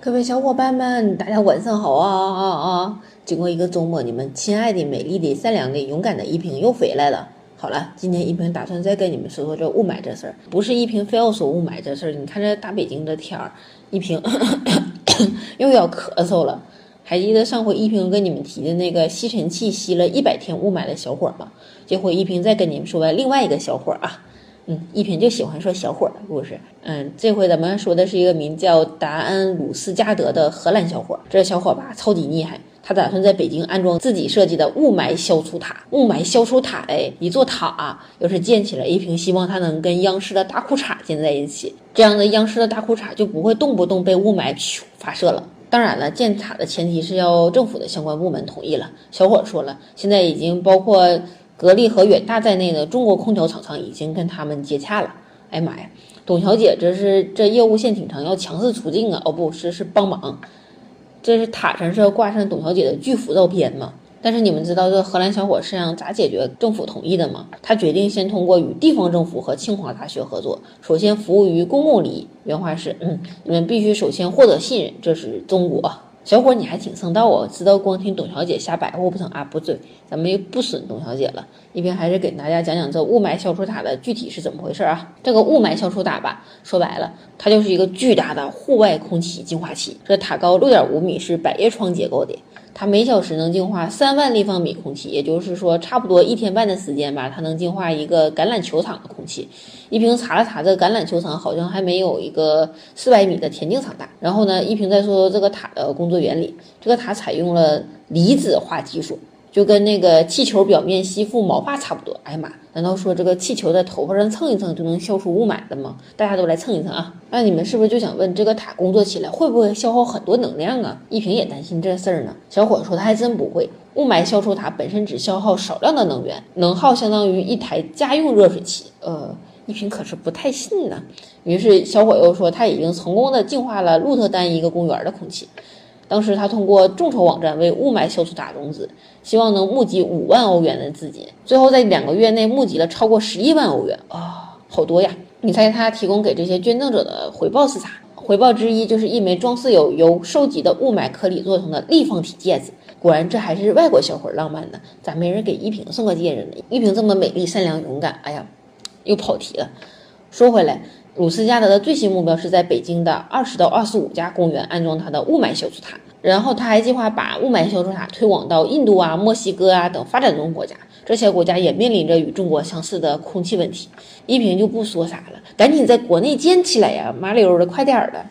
各位小伙伴们，大家晚上好啊啊啊！经过一个周末，你们亲爱的、美丽的、善良的、勇敢的一平又回来了。好了，今天一平打算再跟你们说说这雾霾这事儿。不是一平非要说雾霾这事儿，你看这大北京的天儿，一平又要咳嗽了。还记得上回一平跟你们提的那个吸尘器吸了一百天雾霾的小伙吗？这回一平再跟你们说完另外一个小伙啊。嗯，一平就喜欢说小伙的故事。嗯，这回咱们说的是一个名叫达恩鲁斯加德的荷兰小伙。这小伙吧，超级厉害。他打算在北京安装自己设计的雾霾消除塔。雾霾消除塔，哎，一座塔要是建起来，一平希望它能跟央视的大裤衩建在一起，这样的央视的大裤衩就不会动不动被雾霾咻发射了。当然了，建塔的前提是要政府的相关部门同意了。小伙说了，现在已经包括。格力和远大在内的中国空调厂商已经跟他们接洽了。哎妈呀，董小姐这是这业务线挺长，要强势出镜啊！哦，不是，是帮忙。这是塔上是要挂上董小姐的巨幅照片吗？但是你们知道这荷兰小伙是想咋解决政府同意的吗？他决定先通过与地方政府和清华大学合作，首先服务于公共利益。原话是：嗯，你们必须首先获得信任，这是中国。小伙，你还挺上道啊！知道光听董小姐瞎白活不成啊？不对，咱们又不损董小姐了。一边还是给大家讲讲这雾霾消除塔的具体是怎么回事啊？这个雾霾消除塔吧，说白了，它就是一个巨大的户外空气净化器。这塔高六点五米，是百叶窗结构的。它每小时能净化三万立方米空气，也就是说，差不多一天半的时间吧，它能净化一个橄榄球场的空气。一平查了查，这橄榄球场好像还没有一个四百米的田径场大。然后呢，一平再说说这个塔的工作原理，这个塔采用了离子化技术。就跟那个气球表面吸附毛发差不多。哎呀妈，难道说这个气球在头发上蹭一蹭就能消除雾霾的吗？大家都来蹭一蹭啊！那你们是不是就想问，这个塔工作起来会不会消耗很多能量啊？一平也担心这事儿呢。小伙说他还真不会，雾霾消除塔本身只消耗少量的能源，能耗相当于一台家用热水器。呃，一平可是不太信呢。于是小伙又说，他已经成功的净化了鹿特丹一个公园的空气。当时他通过众筹网站为雾霾消除打融资，希望能募集五万欧元的资金。最后在两个月内募集了超过十一万欧元啊，好多呀！你猜他提供给这些捐赠者的回报是啥？回报之一就是一枚装饰有由收集的雾霾颗粒做成的立方体戒指。果然，这还是外国小伙浪漫呢，咋没人给依萍送个戒指呢？依萍这么美丽、善良、勇敢，哎呀，又跑题了。说回来。鲁斯加德的最新目标是在北京的二十到二十五家公园安装他的雾霾消除塔，然后他还计划把雾霾消除塔推广到印度啊、墨西哥啊等发展中国家。这些国家也面临着与中国相似的空气问题。一平就不说啥了，赶紧在国内建起来呀，麻溜的，快点儿的。